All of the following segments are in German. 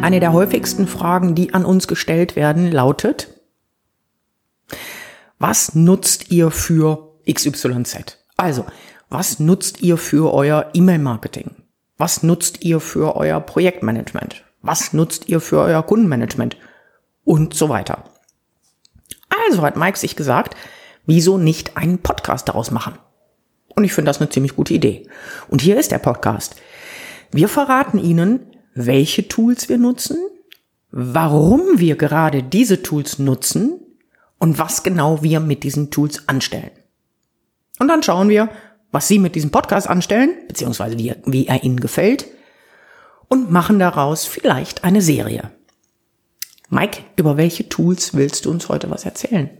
Eine der häufigsten Fragen, die an uns gestellt werden, lautet, was nutzt ihr für XYZ? Also, was nutzt ihr für euer E-Mail-Marketing? Was nutzt ihr für euer Projektmanagement? Was nutzt ihr für euer Kundenmanagement? Und so weiter. Also hat Mike sich gesagt, wieso nicht einen Podcast daraus machen? Und ich finde das eine ziemlich gute Idee. Und hier ist der Podcast. Wir verraten Ihnen, welche Tools wir nutzen, warum wir gerade diese Tools nutzen und was genau wir mit diesen Tools anstellen. Und dann schauen wir, was Sie mit diesem Podcast anstellen, beziehungsweise wie, wie er Ihnen gefällt, und machen daraus vielleicht eine Serie. Mike, über welche Tools willst du uns heute was erzählen?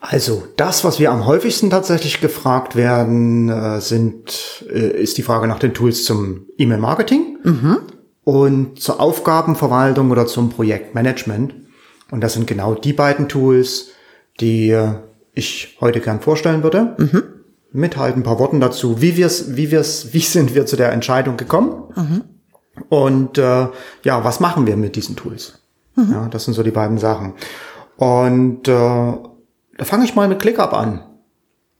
Also das, was wir am häufigsten tatsächlich gefragt werden, äh, sind, äh, ist die Frage nach den Tools zum E-Mail-Marketing. Mhm und zur Aufgabenverwaltung oder zum Projektmanagement. Und das sind genau die beiden Tools, die ich heute gern vorstellen würde. Mhm. Mit halt ein paar Worten dazu, wie wir's, wie wir's, wie sind wir zu der Entscheidung gekommen? Mhm. Und äh, ja, was machen wir mit diesen Tools? Mhm. Ja, das sind so die beiden Sachen. Und äh, da fange ich mal mit ClickUp an,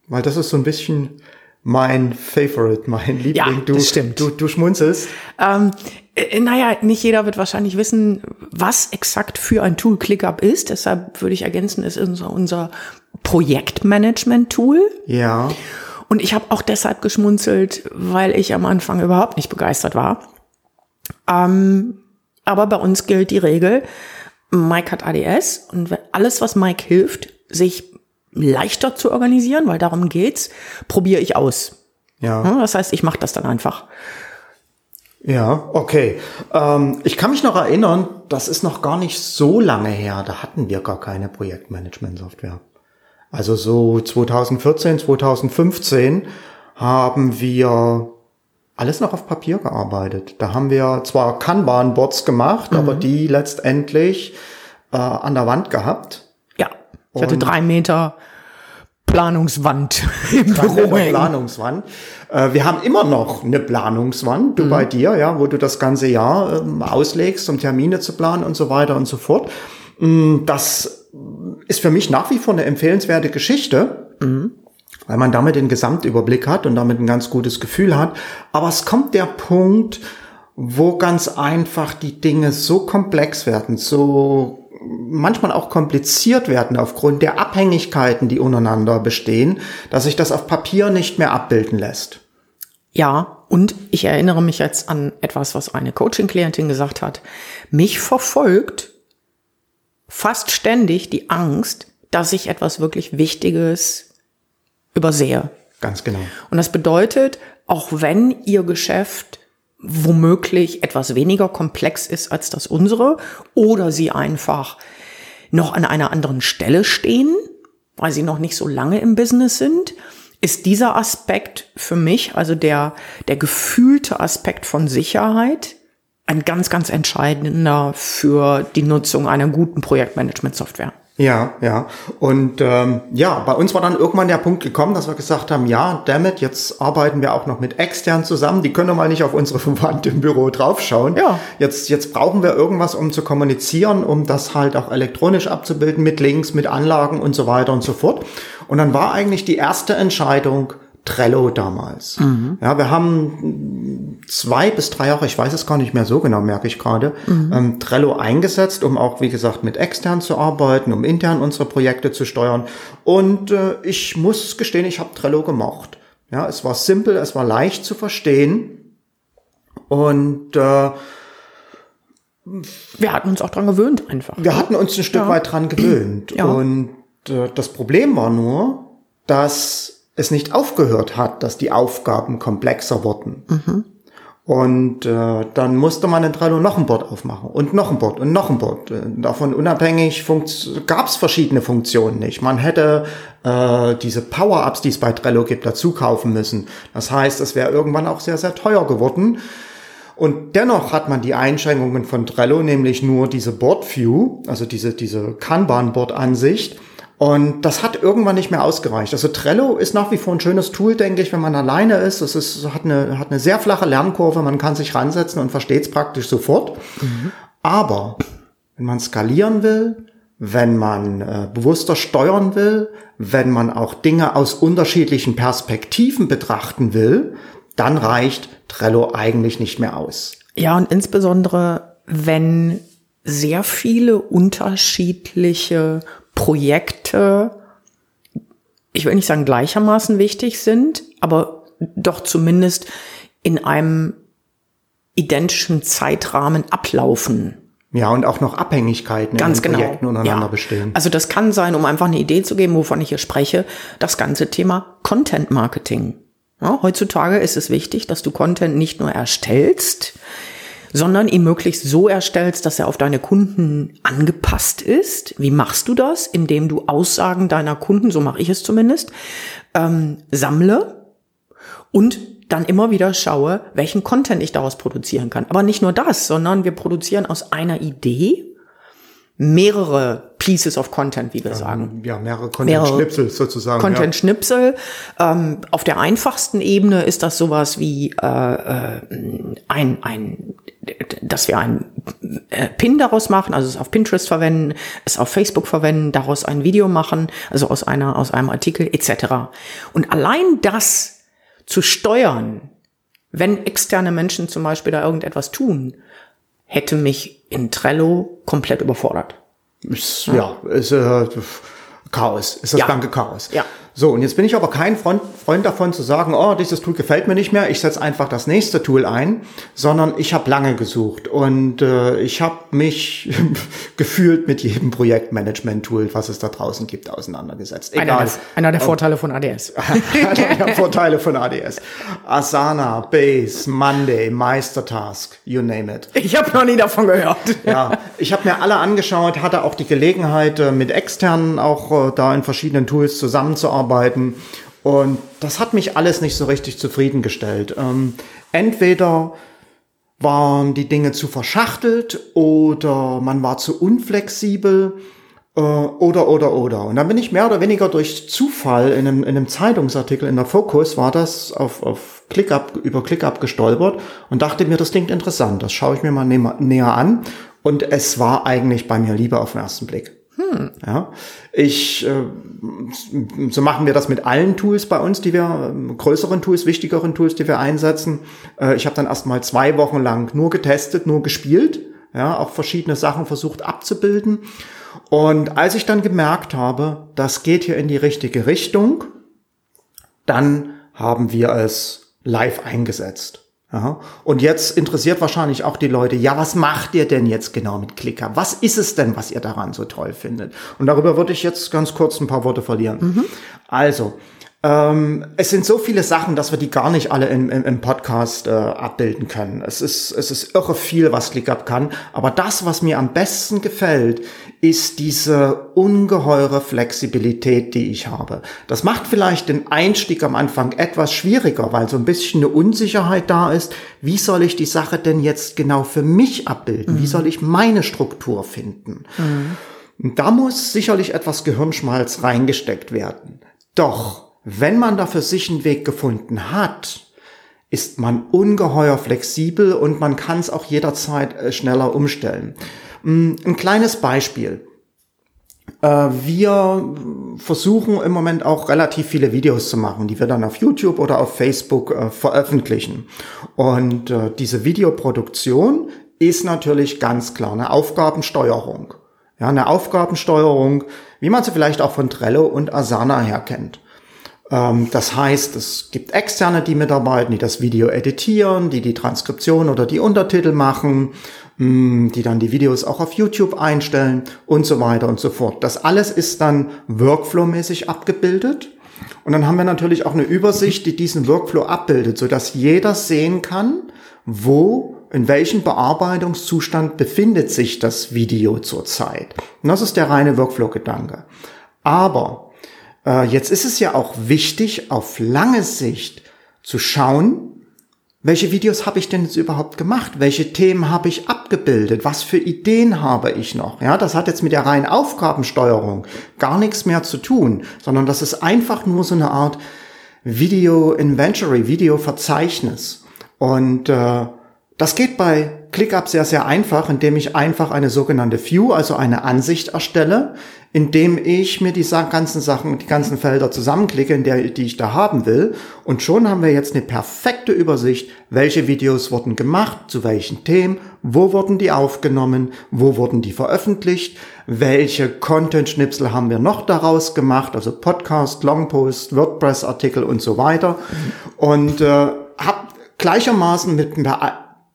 weil das ist so ein bisschen mein Favorite, mein Liebling. Ja, du, stimmt. Du, du schmunzelst. Ähm, äh, naja, nicht jeder wird wahrscheinlich wissen, was exakt für ein Tool ClickUp ist. Deshalb würde ich ergänzen, es ist unser, unser Projektmanagement-Tool. Ja. Und ich habe auch deshalb geschmunzelt, weil ich am Anfang überhaupt nicht begeistert war. Ähm, aber bei uns gilt die Regel, Mike hat ADS und alles, was Mike hilft, sich leichter zu organisieren, weil darum geht's, probiere ich aus. Ja. Das heißt, ich mache das dann einfach. Ja, okay. Ähm, ich kann mich noch erinnern, das ist noch gar nicht so lange her, da hatten wir gar keine Projektmanagement-Software. Also so 2014, 2015 haben wir alles noch auf Papier gearbeitet. Da haben wir zwar Kanban-Bots gemacht, mhm. aber die letztendlich äh, an der Wand gehabt. Ich hatte drei Meter Planungswand im Büro. Planungswand. Äh, wir haben immer noch eine Planungswand, du mhm. bei dir, ja, wo du das ganze Jahr ähm, auslegst, um Termine zu planen und so weiter und so fort. Mm, das ist für mich nach wie vor eine empfehlenswerte Geschichte. Mhm weil man damit den Gesamtüberblick hat und damit ein ganz gutes Gefühl hat. Aber es kommt der Punkt, wo ganz einfach die Dinge so komplex werden, so manchmal auch kompliziert werden aufgrund der Abhängigkeiten, die untereinander bestehen, dass sich das auf Papier nicht mehr abbilden lässt. Ja, und ich erinnere mich jetzt an etwas, was eine Coaching-Klientin gesagt hat. Mich verfolgt fast ständig die Angst, dass ich etwas wirklich Wichtiges übersehe. Ganz genau. Und das bedeutet, auch wenn ihr Geschäft womöglich etwas weniger komplex ist als das unsere oder sie einfach noch an einer anderen Stelle stehen, weil sie noch nicht so lange im Business sind, ist dieser Aspekt für mich, also der, der gefühlte Aspekt von Sicherheit, ein ganz, ganz entscheidender für die Nutzung einer guten Projektmanagement-Software. Ja, ja. Und ähm, ja, bei uns war dann irgendwann der Punkt gekommen, dass wir gesagt haben, ja, damit, jetzt arbeiten wir auch noch mit extern zusammen. Die können mal nicht auf unsere Wand im Büro draufschauen. Ja. Jetzt, jetzt brauchen wir irgendwas, um zu kommunizieren, um das halt auch elektronisch abzubilden mit Links, mit Anlagen und so weiter und so fort. Und dann war eigentlich die erste Entscheidung, Trello damals. Mhm. Ja, wir haben zwei bis drei Jahre, ich weiß es gar nicht mehr so genau, merke ich gerade, mhm. ähm, Trello eingesetzt, um auch, wie gesagt, mit extern zu arbeiten, um intern unsere Projekte zu steuern. Und äh, ich muss gestehen, ich habe Trello gemocht. Ja, es war simpel, es war leicht zu verstehen. Und äh, wir hatten uns auch dran gewöhnt einfach. Wir hatten uns ein Stück ja. weit dran gewöhnt. Ja. Und äh, das Problem war nur, dass es nicht aufgehört hat, dass die Aufgaben komplexer wurden. Mhm. Und äh, dann musste man in Trello noch ein Board aufmachen und noch ein Board und noch ein Board. Äh, davon unabhängig gab es verschiedene Funktionen nicht. Man hätte äh, diese Power-Ups, die es bei Trello gibt, dazu kaufen müssen. Das heißt, es wäre irgendwann auch sehr, sehr teuer geworden. Und dennoch hat man die Einschränkungen von Trello, nämlich nur diese Board View, also diese, diese Kanban-Board-Ansicht und das hat irgendwann nicht mehr ausgereicht. Also Trello ist nach wie vor ein schönes Tool, denke ich, wenn man alleine ist. Es ist, hat, eine, hat eine sehr flache Lernkurve, man kann sich ransetzen und versteht es praktisch sofort. Mhm. Aber wenn man skalieren will, wenn man äh, bewusster steuern will, wenn man auch Dinge aus unterschiedlichen Perspektiven betrachten will, dann reicht Trello eigentlich nicht mehr aus. Ja, und insbesondere, wenn sehr viele unterschiedliche Projekte, ich will nicht sagen gleichermaßen wichtig sind, aber doch zumindest in einem identischen Zeitrahmen ablaufen. Ja, und auch noch Abhängigkeiten Ganz in den genau. Projekten untereinander ja. bestehen. Also das kann sein, um einfach eine Idee zu geben, wovon ich hier spreche, das ganze Thema Content Marketing. Ja, heutzutage ist es wichtig, dass du Content nicht nur erstellst, sondern ihn möglichst so erstellst, dass er auf deine Kunden angepasst ist. Wie machst du das? Indem du Aussagen deiner Kunden, so mache ich es zumindest, ähm, sammle und dann immer wieder schaue, welchen Content ich daraus produzieren kann. Aber nicht nur das, sondern wir produzieren aus einer Idee mehrere Pieces of Content, wie wir ja, sagen. Ja, mehrere Content-Schnipsel sozusagen. Content-Schnipsel. Ja. Ähm, auf der einfachsten Ebene ist das sowas wie äh, äh, ein, ein, dass wir ein äh, Pin daraus machen, also es auf Pinterest verwenden, es auf Facebook verwenden, daraus ein Video machen, also aus einer, aus einem Artikel etc. Und allein das zu steuern, wenn externe Menschen zum Beispiel da irgendetwas tun, hätte mich in Trello komplett überfordert. Ist, ja, ist äh, Chaos, ist das ja. blanke Chaos. Ja. So, und jetzt bin ich aber kein Freund, Freund davon zu sagen, oh, dieses Tool gefällt mir nicht mehr, ich setze einfach das nächste Tool ein, sondern ich habe lange gesucht und äh, ich habe mich gefühlt mit jedem Projektmanagement-Tool, was es da draußen gibt, auseinandergesetzt. Egal. Einer der, einer der Vorteile von ADS. einer der Vorteile von ADS. Asana, Base, Monday, Meistertask, you name it. Ich habe noch nie davon gehört. ja, ich habe mir alle angeschaut, hatte auch die Gelegenheit, äh, mit externen auch äh, da in verschiedenen Tools zusammenzuarbeiten arbeiten. Und das hat mich alles nicht so richtig zufriedengestellt. Ähm, entweder waren die Dinge zu verschachtelt oder man war zu unflexibel äh, oder, oder, oder. Und dann bin ich mehr oder weniger durch Zufall in einem, in einem Zeitungsartikel in der Focus war das auf, auf ClickUp, über ClickUp gestolpert und dachte mir, das klingt interessant. Das schaue ich mir mal näher an. Und es war eigentlich bei mir lieber auf den ersten Blick. Hm. Ja, ich, äh, so machen wir das mit allen Tools bei uns, die wir, äh, größeren Tools, wichtigeren Tools, die wir einsetzen. Äh, ich habe dann erst mal zwei Wochen lang nur getestet, nur gespielt, ja, auch verschiedene Sachen versucht abzubilden. Und als ich dann gemerkt habe, das geht hier in die richtige Richtung, dann haben wir es live eingesetzt. Ja. Und jetzt interessiert wahrscheinlich auch die Leute, ja, was macht ihr denn jetzt genau mit Clicker? Was ist es denn, was ihr daran so toll findet? Und darüber würde ich jetzt ganz kurz ein paar Worte verlieren. Mhm. Also, ähm, es sind so viele Sachen, dass wir die gar nicht alle im, im, im Podcast äh, abbilden können. Es ist, es ist irre viel, was ClickUp kann. Aber das, was mir am besten gefällt, ist diese ungeheure Flexibilität, die ich habe. Das macht vielleicht den Einstieg am Anfang etwas schwieriger, weil so ein bisschen eine Unsicherheit da ist. Wie soll ich die Sache denn jetzt genau für mich abbilden? Mhm. Wie soll ich meine Struktur finden? Mhm. Da muss sicherlich etwas Gehirnschmalz reingesteckt werden. Doch wenn man da für sich einen Weg gefunden hat, ist man ungeheuer flexibel und man kann es auch jederzeit äh, schneller umstellen. Mm, ein kleines Beispiel. Äh, wir versuchen im Moment auch relativ viele Videos zu machen, die wir dann auf YouTube oder auf Facebook äh, veröffentlichen. Und diese Videoproduktion ist natürlich ganz klar eine Aufgabensteuerung. Ja, eine Aufgabensteuerung, wie man sie vielleicht auch von Trello und Asana her kennt. Ähm, das heißt, es gibt Externe, die mitarbeiten, die das Video editieren, die die Transkription oder die Untertitel machen, mm, die dann die Videos auch auf YouTube einstellen und so weiter und so fort. Das alles ist dann Workflow-mäßig abgebildet. Und dann haben wir natürlich auch eine Übersicht, die diesen Workflow abbildet, sodass jeder sehen kann, wo, in welchem Bearbeitungszustand befindet sich das Video zurzeit. Und das ist der reine Workflow-Gedanke. Aber äh, jetzt ist es ja auch wichtig, auf lange Sicht zu schauen, welche Videos habe ich denn jetzt überhaupt gemacht? Welche Themen habe ich abgebildet? Was für Ideen habe ich noch? Ja, das hat jetzt mit der reinen Aufgabensteuerung gar nichts mehr zu tun, sondern das ist einfach nur so eine Art Video Inventory, Video Verzeichnis. Und äh, das geht bei ClickUp sehr, sehr einfach, indem ich einfach eine sogenannte View, also eine Ansicht erstelle, indem ich mir die ganzen Sachen, die ganzen Felder zusammenklicke, in der, die ich da haben will. Und schon haben wir jetzt eine perfekte Übersicht, welche Videos wurden gemacht, zu welchen Themen, wo wurden die aufgenommen, wo wurden die veröffentlicht, welche Content-Schnipsel haben wir noch daraus gemacht, also Podcast, Longpost, WordPress-Artikel und so weiter. Mhm. Und äh, habe gleichermaßen mit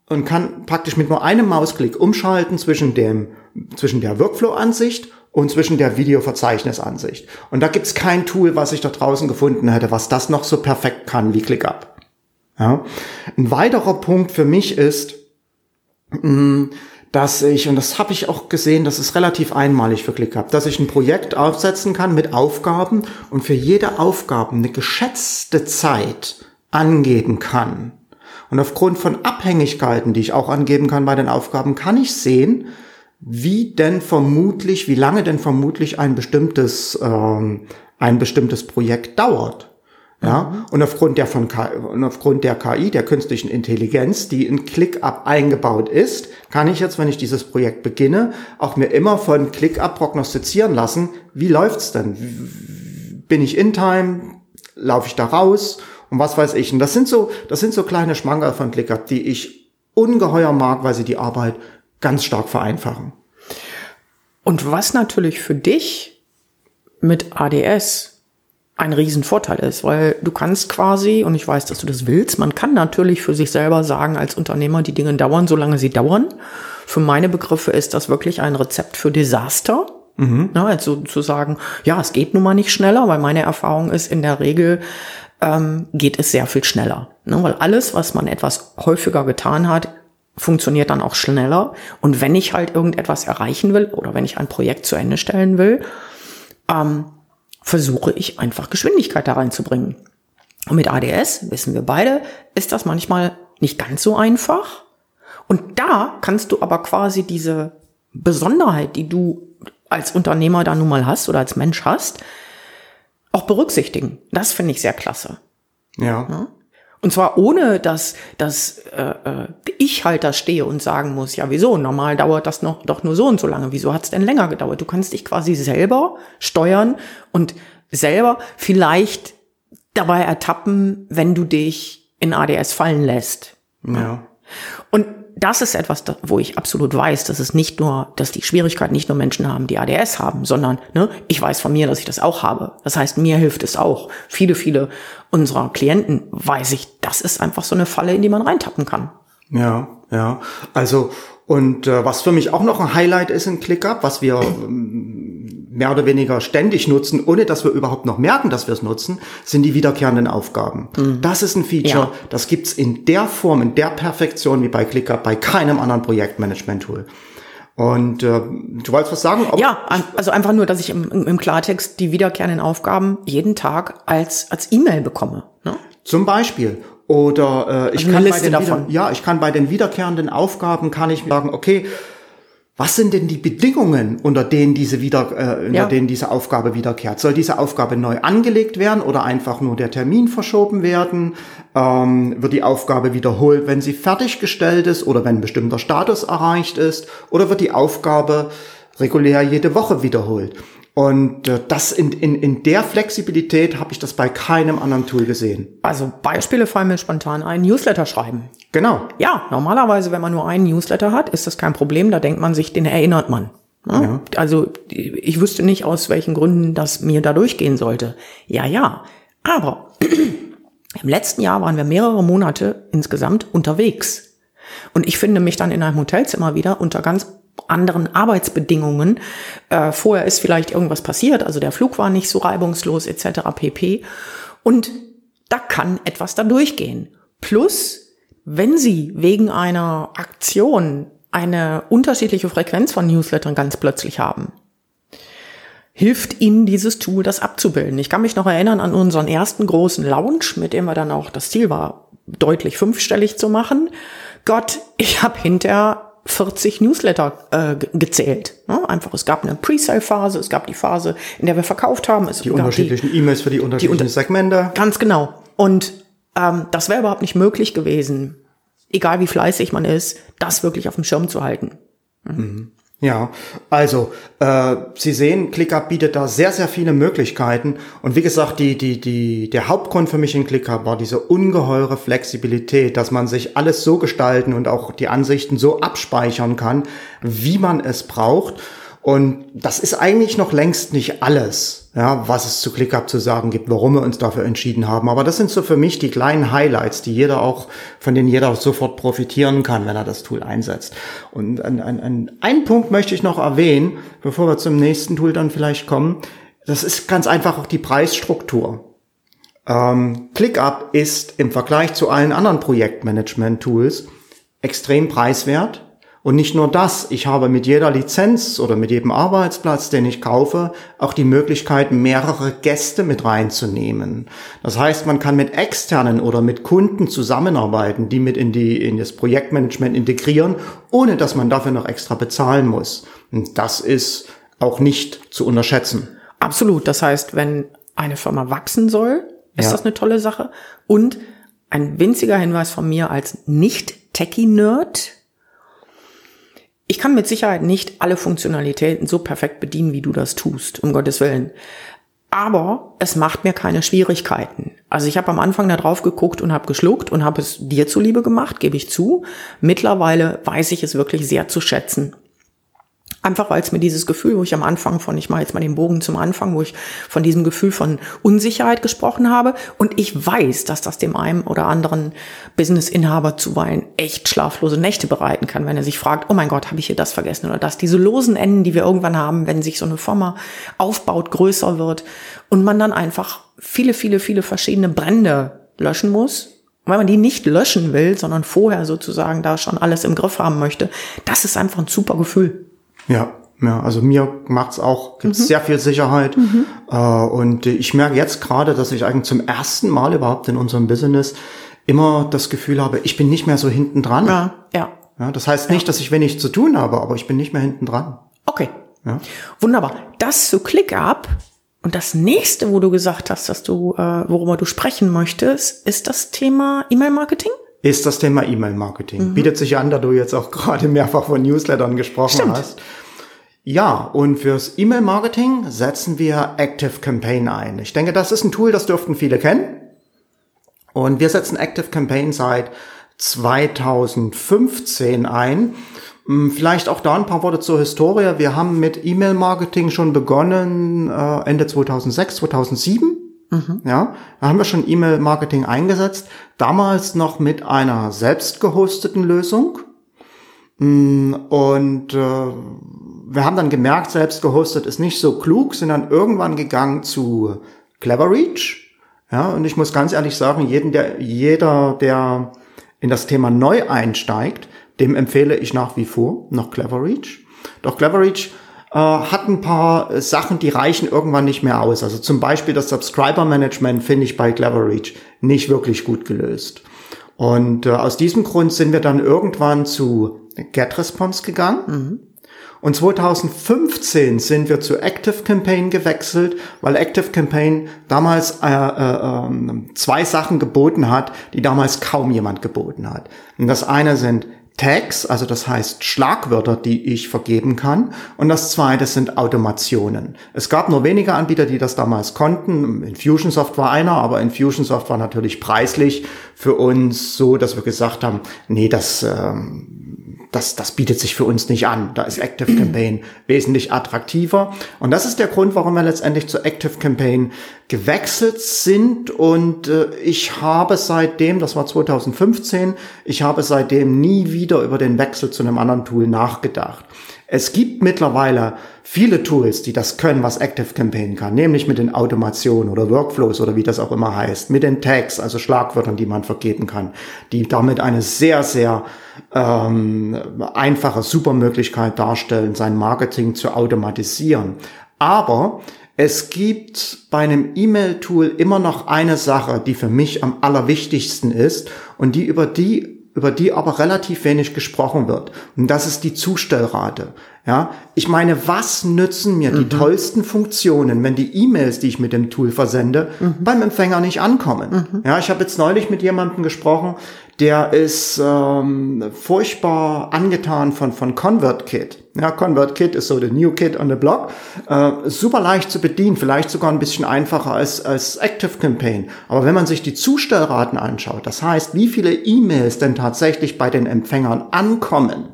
und kann praktisch mit nur einem Mausklick umschalten zwischen dem zwischen der Workflow-Ansicht und zwischen der Videoverzeichnisansicht. Und da gibt's kein Tool, was ich da draußen gefunden hätte, was das noch so perfekt kann wie ClickUp. Ja. Ein weiterer Punkt für mich ist, mm, dass ich, und das habe ich auch gesehen, das ist relativ einmalig für ClickUp, dass ich ein Projekt aufsetzen kann mit Aufgaben und für jede Aufgabe eine geschätzte Zeit angeben kann. Und aufgrund von Abhängigkeiten, die ich auch angeben kann bei den Aufgaben, kann ich sehen, wie denn vermutlich, wie lange denn vermutlich ein bestimmtes, ähm, ein bestimmtes Projekt dauert. Ja, mhm. und aufgrund der von KI, und aufgrund der KI, der künstlichen Intelligenz, die in ClickUp eingebaut ist, kann ich jetzt, wenn ich dieses Projekt beginne, auch mir immer von ClickUp prognostizieren lassen, wie läuft's denn? Bin ich in Time? Laufe ich da raus? und was weiß ich. Und das sind so, das sind so kleine Schmankerl von ClickUp, die ich ungeheuer mag, weil sie die Arbeit ganz stark vereinfachen. Und was natürlich für dich mit ADS ein Riesenvorteil ist, weil du kannst quasi, und ich weiß, dass du das willst, man kann natürlich für sich selber sagen als Unternehmer, die Dinge dauern, solange sie dauern. Für meine Begriffe ist das wirklich ein Rezept für Desaster. Mhm. Ja, also zu sagen, ja, es geht nun mal nicht schneller, weil meine Erfahrung ist in der Regel, ähm, geht es sehr viel schneller. Ne? Weil alles, was man etwas häufiger getan hat, funktioniert dann auch schneller. Und wenn ich halt irgendetwas erreichen will oder wenn ich ein Projekt zu Ende stellen will, ähm, versuche ich einfach Geschwindigkeit da reinzubringen. Und mit ADS, wissen wir beide, ist das manchmal nicht ganz so einfach. Und da kannst du aber quasi diese Besonderheit, die du als Unternehmer da nun mal hast oder als Mensch hast, auch berücksichtigen. Das finde ich sehr klasse. Ja. ja? Und zwar ohne, dass, dass äh, äh, ich halt da stehe und sagen muss, ja wieso, normal dauert das noch doch nur so und so lange. Wieso hat es denn länger gedauert? Du kannst dich quasi selber steuern und selber vielleicht dabei ertappen, wenn du dich in ADS fallen lässt. Ja. Und das ist etwas, wo ich absolut weiß, dass es nicht nur, dass die Schwierigkeit nicht nur Menschen haben, die ADS haben, sondern ne, ich weiß von mir, dass ich das auch habe. Das heißt, mir hilft es auch. Viele, viele unserer Klienten weiß ich, das ist einfach so eine Falle, in die man reintappen kann. Ja, ja. Also und äh, was für mich auch noch ein Highlight ist in ClickUp, was wir ähm, mehr oder weniger ständig nutzen, ohne dass wir überhaupt noch merken, dass wir es nutzen, sind die wiederkehrenden Aufgaben. Mhm. Das ist ein Feature, ja. das gibt's in der Form, in der Perfektion wie bei ClickUp bei keinem anderen Projektmanagement-Tool. Und äh, du wolltest was sagen? ja, also einfach nur, dass ich im, im Klartext die wiederkehrenden Aufgaben jeden Tag als als E-Mail bekomme. Ne? Zum Beispiel. Oder äh, ich also kann bei den davon. Ja, ich kann bei den wiederkehrenden Aufgaben kann ich sagen, okay, was sind denn die Bedingungen, unter denen diese wieder, äh, unter ja. denen diese Aufgabe wiederkehrt? Soll diese Aufgabe neu angelegt werden oder einfach nur der Termin verschoben werden? Ähm, wird die Aufgabe wiederholt, wenn sie fertiggestellt ist oder wenn ein bestimmter Status erreicht ist? Oder wird die Aufgabe regulär jede Woche wiederholt? Und äh, das in, in, in der Flexibilität habe ich das bei keinem anderen Tool gesehen. Also Beispiele fallen mir spontan ein. Newsletter schreiben. Genau. Ja, normalerweise, wenn man nur einen Newsletter hat, ist das kein Problem. Da denkt man sich, den erinnert man. Ja? Ja. Also ich wüsste nicht, aus welchen Gründen das mir da durchgehen sollte. Ja, ja. Aber im letzten Jahr waren wir mehrere Monate insgesamt unterwegs. Und ich finde mich dann in einem Hotelzimmer wieder unter ganz anderen Arbeitsbedingungen. Äh, vorher ist vielleicht irgendwas passiert, also der Flug war nicht so reibungslos etc. pp. Und da kann etwas da durchgehen. Plus wenn Sie wegen einer Aktion eine unterschiedliche Frequenz von Newslettern ganz plötzlich haben, hilft Ihnen dieses Tool, das abzubilden. Ich kann mich noch erinnern an unseren ersten großen Launch, mit dem wir dann auch das Ziel war, deutlich fünfstellig zu machen. Gott, ich habe hinterher 40 Newsletter äh, gezählt. Ne? Einfach, es gab eine Pre-Sale-Phase, es gab die Phase, in der wir verkauft haben. Es die unterschiedlichen E-Mails für die unterschiedlichen die Segmente. Ganz genau. Und ähm, das wäre überhaupt nicht möglich gewesen, egal wie fleißig man ist, das wirklich auf dem Schirm zu halten. Mhm. Ja, also äh, Sie sehen, ClickUp bietet da sehr, sehr viele Möglichkeiten. Und wie gesagt, die, die, die, der Hauptgrund für mich in ClickUp war diese ungeheure Flexibilität, dass man sich alles so gestalten und auch die Ansichten so abspeichern kann, wie man es braucht. Und das ist eigentlich noch längst nicht alles, ja, was es zu ClickUp zu sagen gibt, warum wir uns dafür entschieden haben. Aber das sind so für mich die kleinen Highlights, die jeder auch, von denen jeder sofort profitieren kann, wenn er das Tool einsetzt. Und ein, ein, ein Punkt möchte ich noch erwähnen, bevor wir zum nächsten Tool dann vielleicht kommen. Das ist ganz einfach auch die Preisstruktur. Ähm, ClickUp ist im Vergleich zu allen anderen Projektmanagement-Tools extrem preiswert und nicht nur das, ich habe mit jeder Lizenz oder mit jedem Arbeitsplatz, den ich kaufe, auch die Möglichkeit, mehrere Gäste mit reinzunehmen. Das heißt, man kann mit externen oder mit Kunden zusammenarbeiten, die mit in, die, in das Projektmanagement integrieren, ohne dass man dafür noch extra bezahlen muss. Und das ist auch nicht zu unterschätzen. Absolut. Das heißt, wenn eine Firma wachsen soll, ist ja. das eine tolle Sache. Und ein winziger Hinweis von mir als Nicht-Techie-Nerd ich kann mit Sicherheit nicht alle Funktionalitäten so perfekt bedienen, wie du das tust, um Gottes Willen. Aber es macht mir keine Schwierigkeiten. Also ich habe am Anfang da drauf geguckt und habe geschluckt und habe es dir zuliebe gemacht, gebe ich zu. Mittlerweile weiß ich es wirklich sehr zu schätzen. Einfach weil es mir dieses Gefühl, wo ich am Anfang von, ich mache jetzt mal den Bogen zum Anfang, wo ich von diesem Gefühl von Unsicherheit gesprochen habe. Und ich weiß, dass das dem einen oder anderen Businessinhaber zuweilen echt schlaflose Nächte bereiten kann, wenn er sich fragt, oh mein Gott, habe ich hier das vergessen oder das. Diese losen Enden, die wir irgendwann haben, wenn sich so eine Firma aufbaut, größer wird und man dann einfach viele, viele, viele verschiedene Brände löschen muss, weil man die nicht löschen will, sondern vorher sozusagen da schon alles im Griff haben möchte, das ist einfach ein super Gefühl. Ja, ja, also mir macht's auch, gibt's mhm. sehr viel Sicherheit. Mhm. Äh, und ich merke jetzt gerade, dass ich eigentlich zum ersten Mal überhaupt in unserem Business immer das Gefühl habe, ich bin nicht mehr so hinten dran. Ja, ja. ja das heißt nicht, ja. dass ich wenig zu tun habe, aber ich bin nicht mehr hinten dran. Okay. Ja. Wunderbar. Das zu ClickUp. Und das nächste, wo du gesagt hast, dass du, äh, worüber du sprechen möchtest, ist das Thema E-Mail-Marketing? Ist das Thema E-Mail-Marketing. Mhm. Bietet sich an, da du jetzt auch gerade mehrfach von Newslettern gesprochen Stimmt. hast. Ja, und fürs E-Mail-Marketing setzen wir Active Campaign ein. Ich denke, das ist ein Tool, das dürften viele kennen. Und wir setzen Active Campaign seit 2015 ein. Hm, vielleicht auch da ein paar Worte zur Historie. Wir haben mit E-Mail-Marketing schon begonnen äh, Ende 2006, 2007 Mhm. Ja, da haben wir schon E-Mail-Marketing eingesetzt. Damals noch mit einer selbst gehosteten Lösung. Mm, und äh, wir haben dann gemerkt, selbst gehostet ist nicht so klug, sind dann irgendwann gegangen zu Cleverreach. Ja, und ich muss ganz ehrlich sagen, jeden, der, jeder, der in das Thema neu einsteigt, dem empfehle ich nach wie vor noch Cleverreach. Doch Cleverreach äh, hat ein paar Sachen, die reichen irgendwann nicht mehr aus. Also zum Beispiel das Subscriber Management finde ich bei Cleverreach nicht wirklich gut gelöst. Und äh, aus diesem Grund sind wir dann irgendwann zu GetResponse gegangen. Mhm. Und 2015 sind wir zu Active Campaign gewechselt, weil Active Campaign damals äh, äh, äh, zwei Sachen geboten hat, die damals kaum jemand geboten hat. Und das eine sind Tags, also das heißt Schlagwörter, die ich vergeben kann. Und das zweite sind Automationen. Es gab nur wenige Anbieter, die das damals konnten. Infusionsoft war einer, aber Infusionsoft war natürlich preislich für uns so, dass wir gesagt haben, nee, das, ähm, das, das bietet sich für uns nicht an. Da ist Active Campaign wesentlich attraktiver. Und das ist der Grund, warum wir letztendlich zu Active Campaign gewechselt sind. Und äh, ich habe seitdem, das war 2015, ich habe seitdem nie wieder über den Wechsel zu einem anderen Tool nachgedacht. Es gibt mittlerweile viele Tools, die das können, was Active Campaign kann, nämlich mit den Automationen oder Workflows oder wie das auch immer heißt, mit den Tags, also Schlagwörtern, die man vergeben kann, die damit eine sehr, sehr ähm, einfache, super Möglichkeit darstellen, sein Marketing zu automatisieren. Aber es gibt bei einem E-Mail-Tool immer noch eine Sache, die für mich am allerwichtigsten ist und die über die über die aber relativ wenig gesprochen wird. Und das ist die Zustellrate. Ja, ich meine, was nützen mir mhm. die tollsten Funktionen, wenn die E-Mails, die ich mit dem Tool versende, mhm. beim Empfänger nicht ankommen? Mhm. Ja, ich habe jetzt neulich mit jemandem gesprochen, der ist ähm, furchtbar angetan von von ConvertKit. Ja, ConvertKit ist so the new kid on the block. Äh, super leicht zu bedienen, vielleicht sogar ein bisschen einfacher als als Active Campaign. Aber wenn man sich die Zustellraten anschaut, das heißt, wie viele E-Mails denn tatsächlich bei den Empfängern ankommen,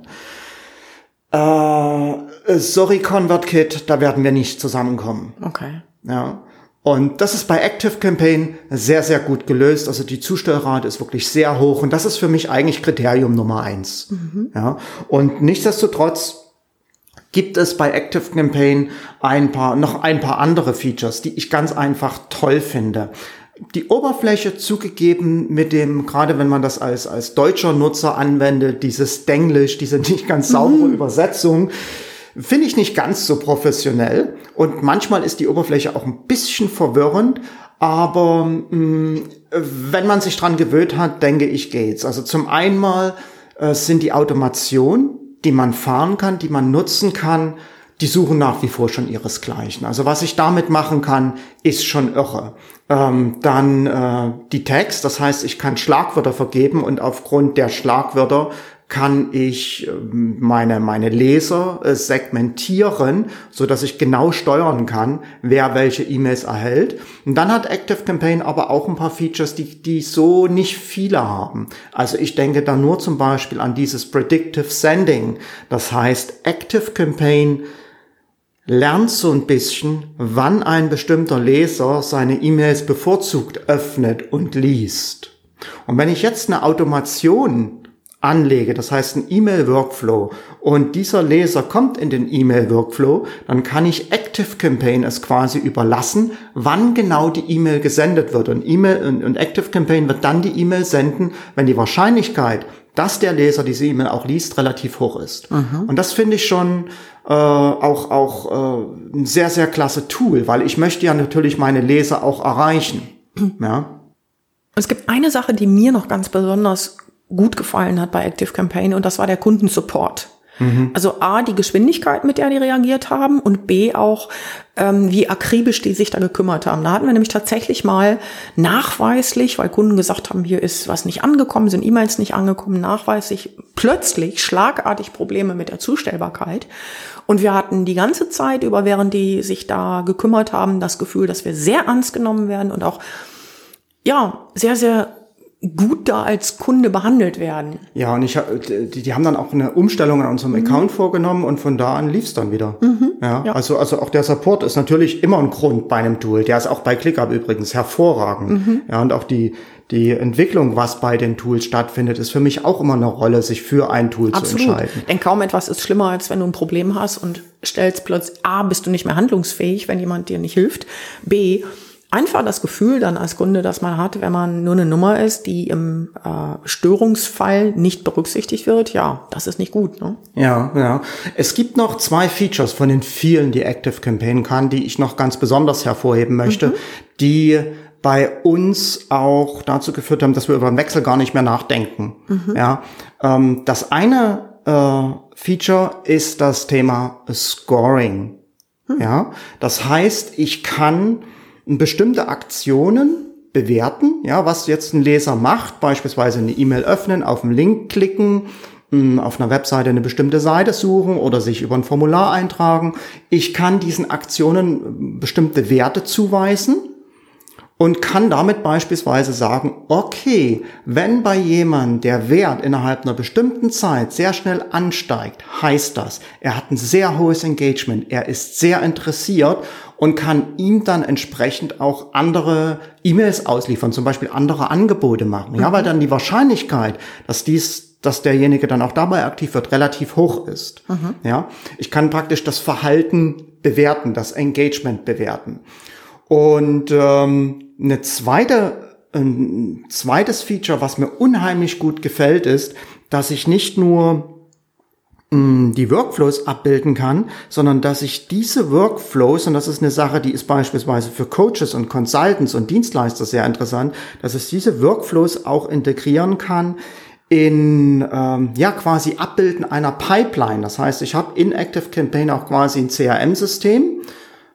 äh, sorry, ConvertKit, da werden wir nicht zusammenkommen. Okay. Ja. Und das ist bei Active Campaign sehr, sehr gut gelöst. Also die Zustellrate ist wirklich sehr hoch und das ist für mich eigentlich Kriterium Nummer eins. Mhm. Ja. Und nichtsdestotrotz gibt es bei Active Campaign ein paar, noch ein paar andere Features, die ich ganz einfach toll finde die Oberfläche zugegeben mit dem, gerade wenn man das als, als deutscher Nutzer anwendet, dieses Denglisch, diese nicht ganz saubere mhm. Übersetzung, finde ich nicht ganz so professionell. Und manchmal ist die Oberfläche auch ein bisschen verwirrend, aber mh, mm, wenn man sich dran gewöhnt hat, denke ich, geht's. Also zum einen mal äh, sind die Automationen, die man fahren kann, die man nutzen kann, die suchen nach wie vor schon ihresgleichen. Also was ich damit machen kann, ist schon irre. Ähm, dann äh, die Tags, das heißt, ich kann Schlagwörter vergeben und aufgrund der Schlagwörter kann ich ähm, meine, meine Leser äh, segmentieren, so dass ich genau steuern kann, wer welche E-Mails erhält. Und dann hat Active Campaign aber auch ein paar Features, die, die so nicht viele haben. Also ich denke da nur zum Beispiel an dieses Predictive Sending. Das heißt, Active Campaign lernt so ein bisschen, wann ein bestimmter Leser seine E-Mails bevorzugt öffnet und liest. Und wenn ich jetzt eine Automation anlege, das heißt ein E-Mail-Workflow, und dieser Leser kommt in den E-Mail-Workflow, dann kann ich Active Campaign es quasi überlassen, wann genau die E-Mail gesendet wird. Und E-Mail und, und Active Campaign wird dann die E-Mail senden, wenn die Wahrscheinlichkeit, dass der Leser diese E-Mail auch liest, relativ hoch ist. Mhm. Und das finde ich schon äh, auch, auch äh, ein sehr, sehr klasse Tool, weil ich möchte ja natürlich meine Leser auch erreichen. Ja. Es gibt eine Sache, die mir noch ganz besonders gut gefallen hat bei Active Campaign und das war der Kundensupport. Mhm. Also A, die Geschwindigkeit, mit der die reagiert haben und B auch, ähm, wie akribisch die sich da gekümmert haben. Da hatten wir nämlich tatsächlich mal nachweislich, weil Kunden gesagt haben, hier ist was nicht angekommen, sind E-Mails nicht angekommen, nachweislich plötzlich schlagartig Probleme mit der Zustellbarkeit. Und wir hatten die ganze Zeit über, während die sich da gekümmert haben, das Gefühl, dass wir sehr ernst genommen werden und auch, ja, sehr, sehr gut da als Kunde behandelt werden. Ja, und ich die, die haben dann auch eine Umstellung an unserem mhm. Account vorgenommen und von da an lief's dann wieder. Mhm. Ja, ja, also also auch der Support ist natürlich immer ein Grund bei einem Tool. Der ist auch bei ClickUp übrigens hervorragend. Mhm. Ja, und auch die die Entwicklung, was bei den Tools stattfindet, ist für mich auch immer eine Rolle, sich für ein Tool Absolut. zu entscheiden. Denn kaum etwas ist schlimmer, als wenn du ein Problem hast und stellst plötzlich A, bist du nicht mehr handlungsfähig, wenn jemand dir nicht hilft. B, einfach das Gefühl dann als Kunde, dass man hat, wenn man nur eine Nummer ist, die im äh, Störungsfall nicht berücksichtigt wird, ja, das ist nicht gut. Ne? Ja, ja. Es gibt noch zwei Features von den vielen, die Active Campaign kann, die ich noch ganz besonders hervorheben möchte, mhm. die bei uns auch dazu geführt haben, dass wir über den Wechsel gar nicht mehr nachdenken. Mhm. Ja, ähm, das eine äh, Feature ist das Thema Scoring. Mhm. Ja, das heißt, ich kann bestimmte Aktionen bewerten, ja, was jetzt ein Leser macht, beispielsweise eine E-Mail öffnen, auf einen Link klicken, hm, auf einer Webseite eine bestimmte Seite suchen oder sich über ein Formular eintragen. Ich kann diesen Aktionen bestimmte Werte zuweisen und kann damit beispielsweise sagen, okay, wenn bei jemandem der Wert innerhalb einer bestimmten Zeit sehr schnell ansteigt, heißt das, er hat ein sehr hohes Engagement, er ist sehr interessiert und kann ihm dann entsprechend auch andere E-Mails ausliefern, zum Beispiel andere Angebote machen. Ja, weil dann die Wahrscheinlichkeit, dass dies, dass derjenige dann auch dabei aktiv wird, relativ hoch ist. Mhm. Ja, ich kann praktisch das Verhalten bewerten, das Engagement bewerten. Und ähm, eine zweite, ein zweites Feature, was mir unheimlich gut gefällt, ist, dass ich nicht nur mh, mm, die Workflows abbilden kann, sondern dass ich diese Workflows, und das ist eine Sache, die ist beispielsweise für Coaches und Consultants und Dienstleister sehr interessant, dass ich diese Workflows auch integrieren kann in ähm, ja quasi Abbilden einer Pipeline. Das heißt, ich habe in Active Campaign auch quasi ein CRM-System,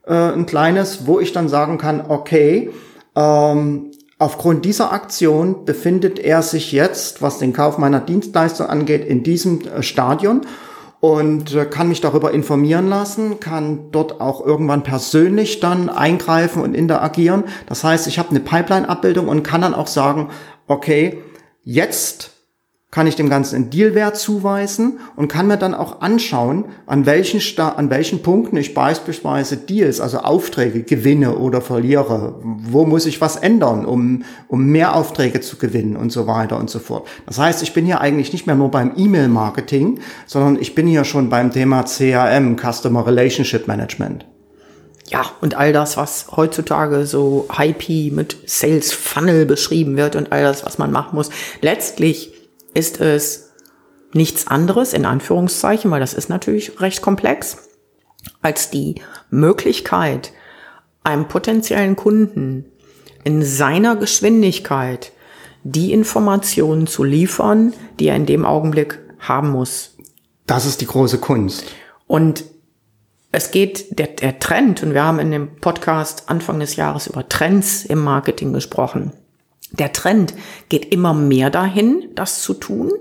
äh, ein kleines, wo ich dann sagen kann, okay, ähm, aufgrund dieser Aktion befindet er sich jetzt, was den Kauf meiner Dienstleistung angeht, in diesem äh, Stadion und äh, kann mich darüber informieren lassen, kann dort auch irgendwann persönlich dann eingreifen und interagieren. Das heißt, ich habe eine Pipeline-Abbildung und kann dann auch sagen, okay, jetzt kann ich dem Ganzen einen Dealwert zuweisen und kann mir dann auch anschauen, an welchen, Sta an welchen Punkten ich beispielsweise Deals, also Aufträge gewinne oder verliere. Wo muss ich was ändern, um, um mehr Aufträge zu gewinnen und so weiter und so fort. Das heißt, ich bin hier eigentlich nicht mehr nur beim E-Mail-Marketing, sondern ich bin hier schon beim Thema CRM, Customer Relationship Management. Ja, und all das, was heutzutage so hypey mit Sales Funnel beschrieben wird und all das, was man machen muss. Letztlich ist es nichts anderes, in Anführungszeichen, weil das ist natürlich recht komplex, als die Möglichkeit, einem potenziellen Kunden in seiner Geschwindigkeit die Informationen zu liefern, die er in dem Augenblick haben muss. Das ist die große Kunst. Und es geht, der, der Trend, und wir haben in dem Podcast Anfang des Jahres über Trends im Marketing gesprochen. Der Trend geht immer mehr dahin, das zu tun,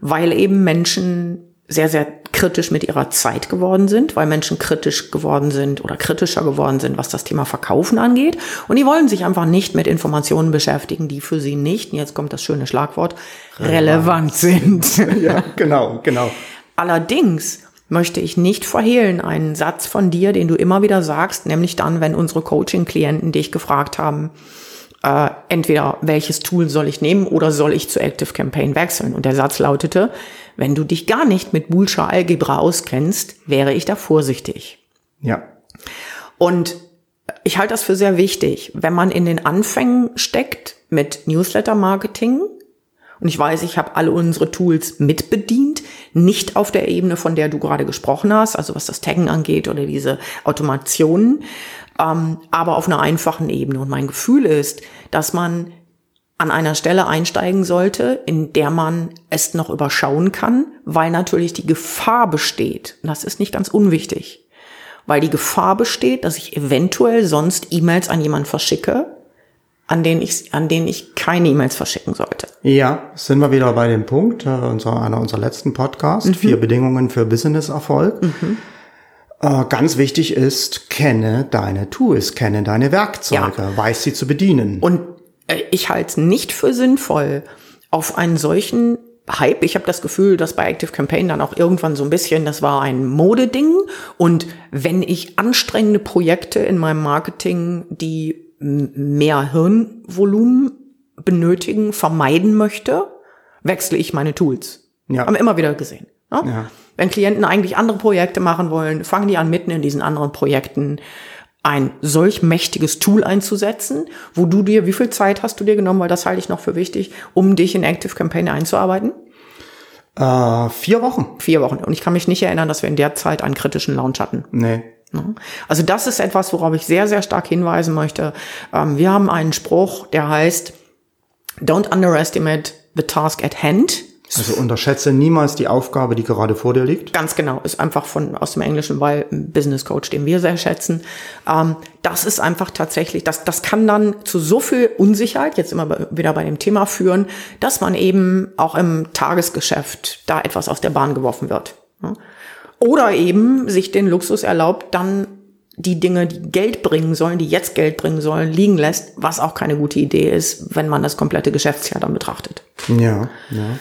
weil eben Menschen sehr, sehr kritisch mit ihrer Zeit geworden sind, weil Menschen kritisch geworden sind oder kritischer geworden sind, was das Thema Verkaufen angeht. Und die wollen sich einfach nicht mit Informationen beschäftigen, die für sie nicht, jetzt kommt das schöne Schlagwort, relevant, relevant sind. Ja, genau, genau. Allerdings möchte ich nicht verhehlen, einen Satz von dir, den du immer wieder sagst, nämlich dann, wenn unsere Coaching-Klienten dich gefragt haben, äh, entweder welches Tool soll ich nehmen oder soll ich zu Active Campaign wechseln? Und der Satz lautete, wenn du dich gar nicht mit Boolscher Algebra auskennst, wäre ich da vorsichtig. Ja. Und ich halte das für sehr wichtig, wenn man in den Anfängen steckt mit Newsletter-Marketing, und ich weiß, ich habe alle unsere Tools mitbedient, nicht auf der Ebene, von der du gerade gesprochen hast, also was das Taggen angeht oder diese Automationen, ähm, aber auf einer einfachen Ebene. Und mein Gefühl ist, dass man an einer Stelle einsteigen sollte, in der man es noch überschauen kann, weil natürlich die Gefahr besteht. Und das ist nicht ganz unwichtig. Weil die Gefahr besteht, dass ich eventuell sonst E-Mails an jemanden verschicke, an denen ich, an denen ich keine E-Mails verschicken sollte. Ja, sind wir wieder bei dem Punkt, äh, unserer, einer unserer letzten Podcasts, mhm. vier Bedingungen für Business-Erfolg. Mhm. Äh, ganz wichtig ist, kenne deine Tools, kenne deine Werkzeuge, ja. weiß sie zu bedienen. Und äh, ich halte es nicht für sinnvoll, auf einen solchen Hype. Ich habe das Gefühl, dass bei Active Campaign dann auch irgendwann so ein bisschen, das war ein Modeding. Und wenn ich anstrengende Projekte in meinem Marketing, die mehr Hirnvolumen benötigen, vermeiden möchte, wechsle ich meine Tools. Ja. Haben wir immer wieder gesehen. Ne? Ja. Wenn Klienten eigentlich andere Projekte machen wollen, fangen die an, mitten in diesen anderen Projekten ein solch mächtiges Tool einzusetzen, wo du dir, wie viel Zeit hast du dir genommen, weil das halte ich noch für wichtig, um dich in Active Campaign einzuarbeiten? Äh, vier Wochen. Vier Wochen. Und ich kann mich nicht erinnern, dass wir in der Zeit einen kritischen Launch hatten. Nee. Also das ist etwas, worauf ich sehr, sehr stark hinweisen möchte. Ähm, wir haben einen Spruch, der heißt, don't underestimate the task at hand. Also unterschätze niemals die Aufgabe, die gerade vor dir liegt. Ganz genau, ist einfach von aus dem Englischen, weil Business Coach, den wir sehr schätzen. Ähm, das ist einfach tatsächlich, das, das kann dann zu so viel Unsicherheit, jetzt immer wieder bei dem Thema führen, dass man eben auch im Tagesgeschäft da etwas aus der Bahn geworfen wird. Oder eben sich den Luxus erlaubt, dann die Dinge, die Geld bringen sollen, die jetzt Geld bringen sollen, liegen lässt, was auch keine gute Idee ist, wenn man das komplette Geschäftsjahr dann betrachtet. Ja, ja.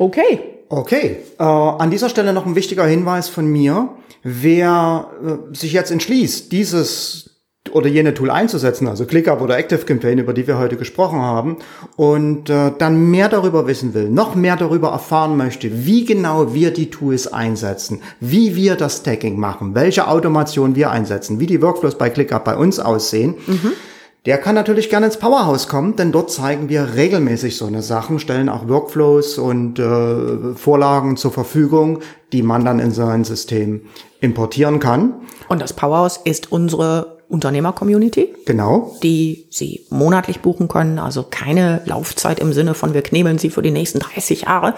Okay. Okay. Äh, an dieser Stelle noch ein wichtiger Hinweis von mir. Wer äh, sich jetzt entschließt, dieses oder jene Tool einzusetzen, also ClickUp oder ActiveCampaign, über die wir heute gesprochen haben, und äh, dann mehr darüber wissen will, noch mehr darüber erfahren möchte, wie genau wir die Tools einsetzen, wie wir das Tagging machen, welche Automation wir einsetzen, wie die Workflows bei ClickUp bei uns aussehen, mhm. Der kann natürlich gerne ins Powerhouse kommen, denn dort zeigen wir regelmäßig so eine Sachen, stellen auch Workflows und äh, Vorlagen zur Verfügung, die man dann in sein System importieren kann. Und das Powerhouse ist unsere Unternehmer-Community. Genau. Die Sie monatlich buchen können, also keine Laufzeit im Sinne von wir knebeln Sie für die nächsten 30 Jahre.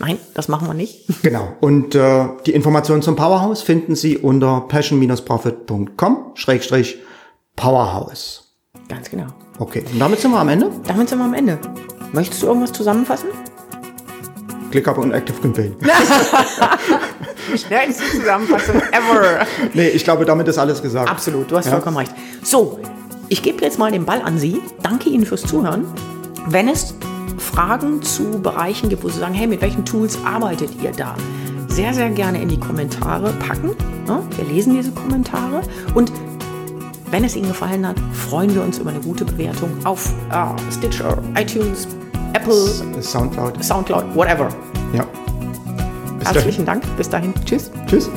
Nein, das machen wir nicht. Genau. Und äh, die Informationen zum Powerhouse finden Sie unter passion-profit.com-powerhouse. Ganz genau. Okay, und damit sind wir am Ende? Damit sind wir am Ende. Möchtest du irgendwas zusammenfassen? ClickUp und Active Campaign. Schnellste Zusammenfassung ever. Nee, ich glaube, damit ist alles gesagt. Absolut, du hast ja. vollkommen recht. So, ich gebe jetzt mal den Ball an Sie. Danke Ihnen fürs Zuhören. Wenn es Fragen zu Bereichen gibt, wo Sie sagen, hey, mit welchen Tools arbeitet ihr da? Sehr, sehr gerne in die Kommentare packen. Wir lesen diese Kommentare. Und wenn es Ihnen gefallen hat, freuen wir uns über eine gute Bewertung auf uh, Stitcher, iTunes, Apple, Soundcloud, Soundcloud, whatever. Ja. Bis Herzlichen dahin. Dank. Bis dahin. Tschüss. Tschüss.